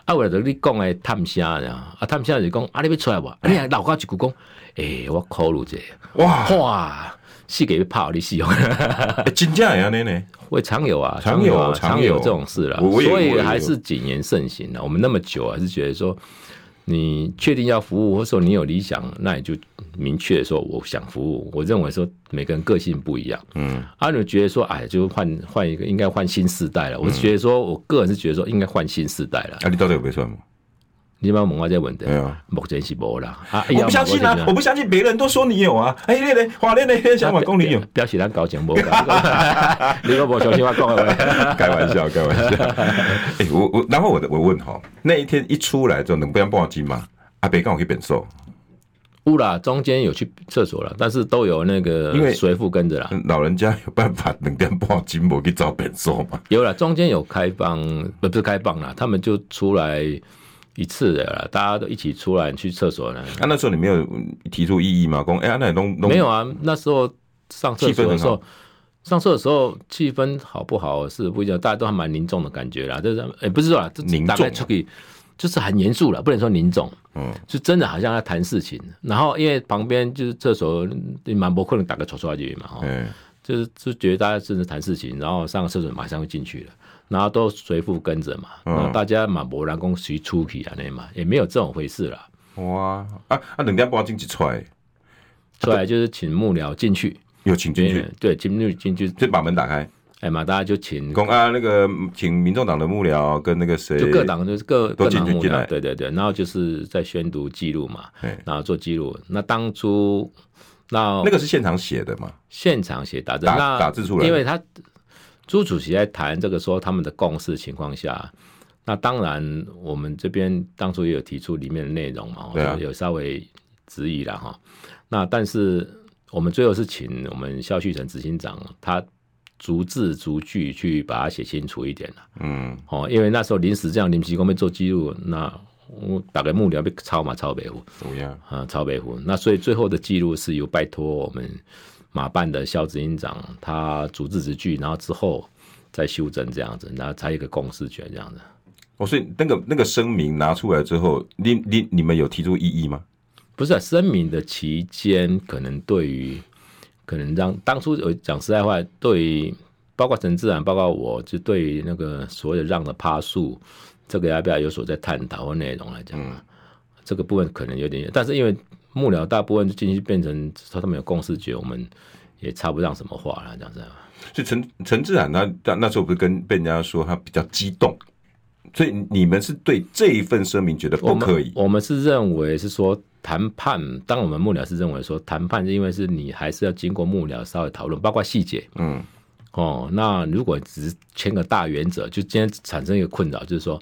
啊，为了你讲诶探声啊，啊探声就讲啊，你要出来不？你还老家一句讲，诶，我考虑者。哇哇，死给你跑你死用。真正会安尼呢？会常有啊，常有常有这种事啦。所以还是谨言慎行的。我们那么久，还是觉得说。你确定要服务，或者说你有理想，那你就明确说我想服务。我认为说每个人个性不一样，嗯，啊，你觉得说哎，就换换一个，应该换新世代了。我是觉得说，我个人是觉得说应该换新世代了。啊，你到底有没算吗？你把问我这问题，目前是无啦。啊，我不相信啊，我不相信别人都说你有啊。哎，那个华联那些想法公你有，表示咱交情无。你个 无相信我讲的，开玩笑，开玩笑。哎，我我然后我我问哈，那一天一出来就能不要报警吗？阿伯刚好去变瘦。有啦，中间有去厕所了，但是都有那个因为随父跟着啦。老人家有办法能点半进步去找便所吗？有了，中间有开放，不是开放了，他们就出来一次的啦，大家都一起出来去厕所呢。啊，那时候你没有提出异议吗？公哎呀，那东东没有啊。那时候上厕所的时候，上厕所的时候气氛好不好是不一样，大家都还蛮凝重的感觉啦。就是哎，不是说凝重出去。就是很严肃了，不能说凝重，嗯，就真的好像在谈事情。然后因为旁边就是厕所，蛮不可能打个戳戳进去嘛，哈，就是就觉得大家真的谈事情，然后上个厕所马上就进去了，然后都随附跟着嘛，然后大家蛮博然公随出去啊那嘛，也没有这种回事了。哇，啊啊，两点半进去出来，出来就是请幕僚进去，有请进去，对，请幕僚进去，就把门打开。哎嘛，大家就请公啊，那个请民众党的幕僚跟那个谁，就各党就是各各党幕僚，对对对，然后就是在宣读记录嘛，然后做记录。那当初那那个是现场写的嘛？现场写打字，打打字出来。因为他朱主席在谈这个说他们的共识情况下，那当然我们这边当初也有提出里面的内容嘛，有稍微质疑了哈。那但是我们最后是请我们肖旭成执行长他。逐字逐句去把它写清楚一点了。嗯，哦，因为那时候临时这样临时工被做记录，那我打个幕僚被抄嘛，抄北湖，怎么样？啊，抄北湖。那所以最后的记录是由拜托我们马办的萧执行长，他逐字逐句，然后之后再修正这样子，然后才有一个共识权这样子。哦，所以那个那个声明拿出来之后，你你你们有提出异议吗？不是啊，声明的期间可能对于。可能让当初有讲实在话，对于包括陈自然，包括我，就对于那个所谓的让的趴数，这个要不要有所在探讨或内容来讲，嗯、这个部分可能有点，但是因为幕僚大部分就进去变成说他们有共识决，我们也插不上什么话了，这样子。所以陈陈智菡他那时候不是跟被人家说他比较激动，所以你们是对这一份声明觉得不可以？我们，我们是认为是说。谈判，当我们幕僚是认为说谈判是因为是你还是要经过幕僚稍微讨论，包括细节。嗯，哦，那如果只是签个大原则，就今天产生一个困扰，就是说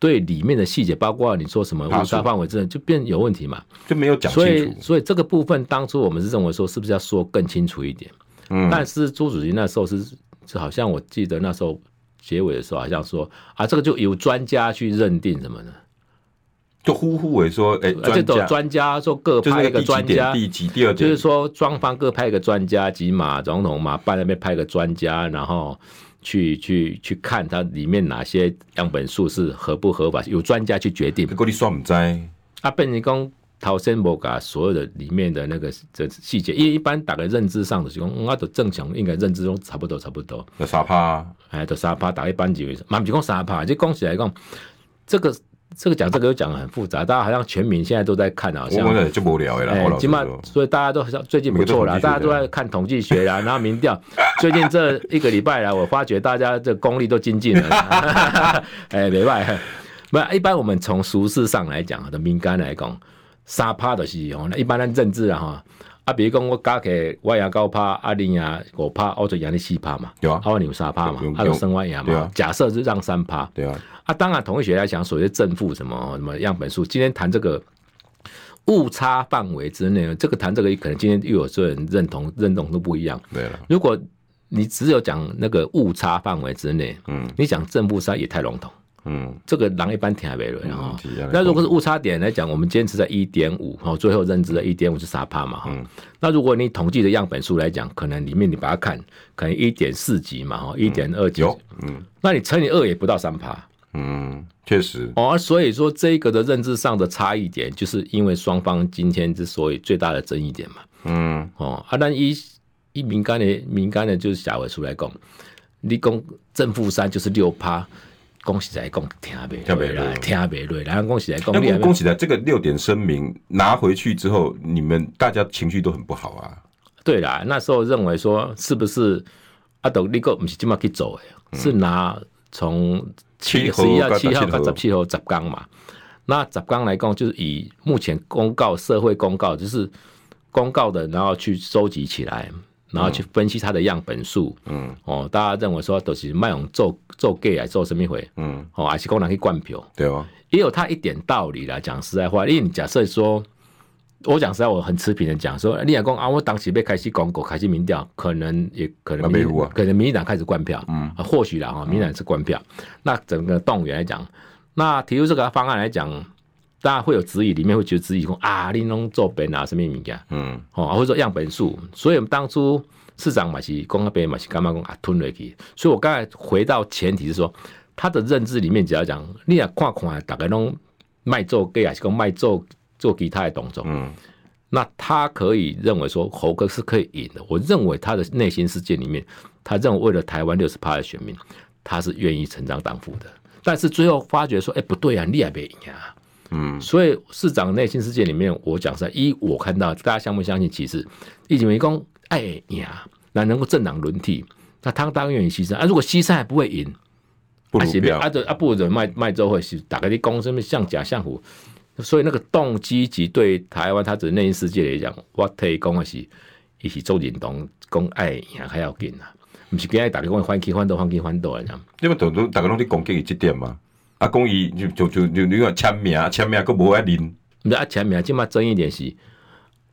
对里面的细节，包括你说什么误差范围之内，就变有问题嘛，就没有讲清楚。所以，所以这个部分当初我们是认为说，是不是要说更清楚一点？嗯，但是朱主席那时候是，就好像我记得那时候结尾的时候，好像说啊，这个就由专家去认定什么呢？就呼呼为说，哎、欸，这种专家说各派一个专家，第几第二就是说双方各派一个专家，及马总统马办那边派个专家，然后去去去看它里面哪些样本数是合不合法，由专家去决定。不过你算不在，啊，变成讲头先无噶所有的里面的那个这细节，因为一般打个认知上的情况，我都正常应该认知中差不多差不多。有三趴，哎，都三趴，打一般级为，嘛唔是讲三趴，即讲起来讲这个。这个讲这个又讲得很复杂，大家好像全民现在都在看啊，像就无聊了，起码所以大家都最近不错啦，大家都在看统计学啦，然后民调，最近这一个礼拜来，我发觉大家这功力都精进了，哎，没办法，不，一般我们从俗事上来讲的民间来讲，沙趴的是哦，那一般的政治啊哈，啊，比如讲我加起我牙高趴，阿林牙五趴，欧洲牙你四趴嘛，有啊，阿你有三趴嘛，还有生歪牙嘛，假设是让三趴，对啊。啊，当然，统计学来讲，所谓正负什么什么样本数，今天谈这个误差范围之内，这个谈这个可能今天又有些人认同认同都不一样。对了，如果你只有讲那个误差范围之内，嗯，你讲正负差也太笼统，嗯，这个狼一般挺还没轮哈。那如果是误差点来讲，我们坚持在一点五，哈，最后认知的一点五是三趴嘛，哈。那如果你统计的样本数来讲，可能里面你把它看，可能一点四级嘛，哈，一点二级，嗯，那你乘以二也不到三趴。嗯，确实哦，所以说这个的认知上的差异点，就是因为双方今天之所以最大的争议点嘛。嗯，哦，啊，但一一敏感的敏感的，就是下回出来讲，你讲正负三就是六趴，恭喜在讲听不听不来，听不来，然后恭喜在讲。那恭喜在这个六点声明拿回去之后，你们大家情绪都很不好啊。对啦，那时候认为说是不是阿斗你个不是这么去做的，是拿从。七十一号、七号跟十七号十天嘛，那怎刚来讲，就是以目前公告社会公告，就是公告的，然后去收集起来，然后去分析它的样本数。嗯，哦，大家认为说都是卖用做做 gay 来做什么会？嗯，哦，还是讲人去灌票？对哦，也有它一点道理啦。讲实在话，因为你假设说，我讲实在，我很持平的讲说，你讲讲啊，我当时被开始广告，开始民调，可能也可能民，可能民进党开始灌票。嗯，或许啦哈，民进党是灌票。那整个动员来讲。那提出这个方案来讲，大家会有质疑，里面会觉得质疑说啊，你弄做本啊什么物件，嗯，哦，或者说样本数，所以我们当初市长嘛是讲那边嘛是干嘛讲啊吞了去，所以我刚才回到前提是说，他的认知里面只要讲，你也看看大概拢卖做给还是讲卖做做其他的动作，嗯，那他可以认为说猴哥是可以赢的，我认为他的内心世界里面，他认为为了台湾六十趴的选民，他是愿意成长党服的。但是最后发觉说，哎，不对啊，你也没赢啊。嗯，所以市长内心世界里面，我讲实在，一我看到大家相不相信，其实一直没讲，哎呀，那能够政党轮替，那他当然愿意牺牲啊。如果牺牲还不会赢，不如不要啊，啊，不如卖卖州会是打个的公什么像假像虎，所以那个动机及对台湾他的内心世界来讲，我推讲的是一起做运动，讲爱赢还要紧啊。不是今日大家讲反起反倒反起反倒啊？因为都都大家拢在攻击伊这点嘛。啊，讲伊就就就就你讲签名签名，佫无爱认。毋是啊，签名即马争议点是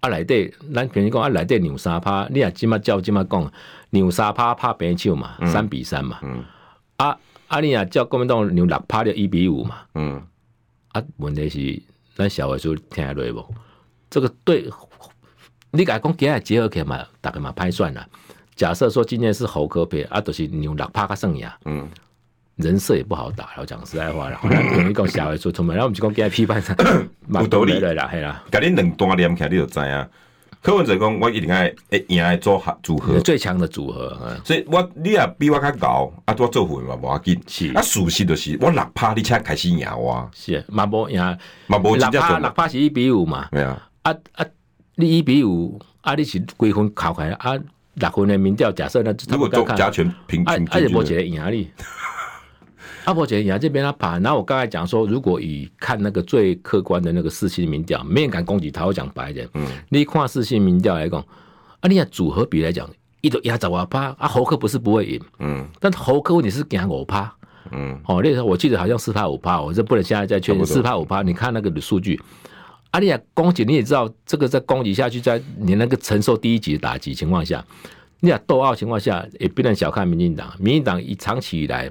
啊，内底咱平时讲啊，内底两三拍，你啊即马照即马讲两三拍拍平手嘛，三、嗯、比三嘛。嗯。啊啊，你啊照国民党两六拍就一比五嘛。嗯。啊，问题是咱小的时候听下来无？这个对，你甲讲今日结合起来嘛，大概嘛歹算啦。假设说今天是侯科配啊，都、就是牛六趴个胜呀，嗯，人设也不好打。然后讲实在话，然后有一个小孩说出门，然后我们就讲给他批判上，有道理对啦，系啦。甲你两段连起来，你就知啊。柯文哲讲，我一定爱诶赢爱做合组合，最强的组合。所以我你也比我较高，啊，我做伙嘛无要紧。是啊，事实就是我六趴，你才开始赢我。是嘛无赢，嘛无六趴六趴是一比五嘛。对啊，啊啊，你一比五，啊你是几分考开啊？六分的民调假设呢？如果都加权平均，而且波杰赢压力，阿婆姐，你来这边他爬。然后我刚才讲说，如果以看那个最客观的那个四星民调，没人敢攻击他。我讲白一点，嗯，你看四星民调来讲，啊，你看组合比来讲，一头压十五趴，啊，侯克不是不会赢，嗯，但侯克问题是赢五趴，嗯，哦，那时候我记得好像四趴五趴，我这不能现在再确认四趴五趴，你看那个的数据。阿丽亚攻击，你也知道，这个在攻击下去，在你那个承受第一级的打击情况下，你俩斗殴情况下，也不能小看民进党。民进党以长期以来，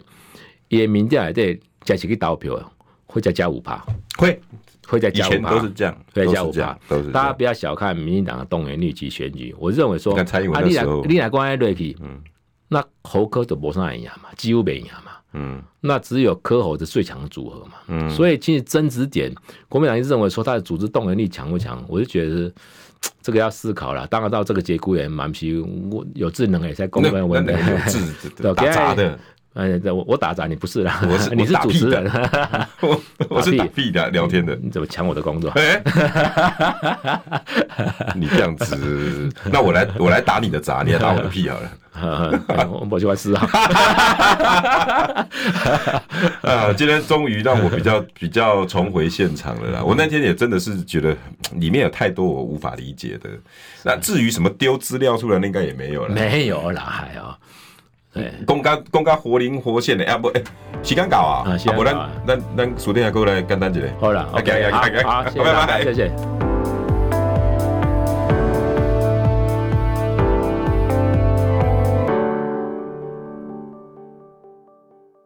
也民调也对加起个倒票，会再加五趴，会。会再加五趴，都是这样，会加五趴，大家不要小看民进党的动员率及选举。我认为说，啊，你来，你来关爱瑞皮，嗯，那侯科就没啥赢嘛，几乎没赢嘛。嗯，那只有柯侯的最强的组合嘛，嗯，所以其实争执点，国民党一直认为说他的组织动员力强不强，我就觉得这个要思考了。当然到这个节骨眼蛮皮，我有智能也在公分问题，打杂的，哎，我我打杂你不是啦，我是 你是主持人，我我是打屁的 聊天的，你怎么抢我的工作？你这样子，那我来我来打你的杂，你来打我的屁好了。我我喜欢吃啊！啊，今天终于让我比较比较重回现场了啦。我那天也真的是觉得里面有太多我无法理解的。那至于什么丢资料出来，那应该也没有了。没有啦，还啊。对，公开公开活灵活现的，啊不哎，时间到啊！啊，不咱咱咱昨天也过来简单一下。好了，OK，好，好，谢谢，谢谢。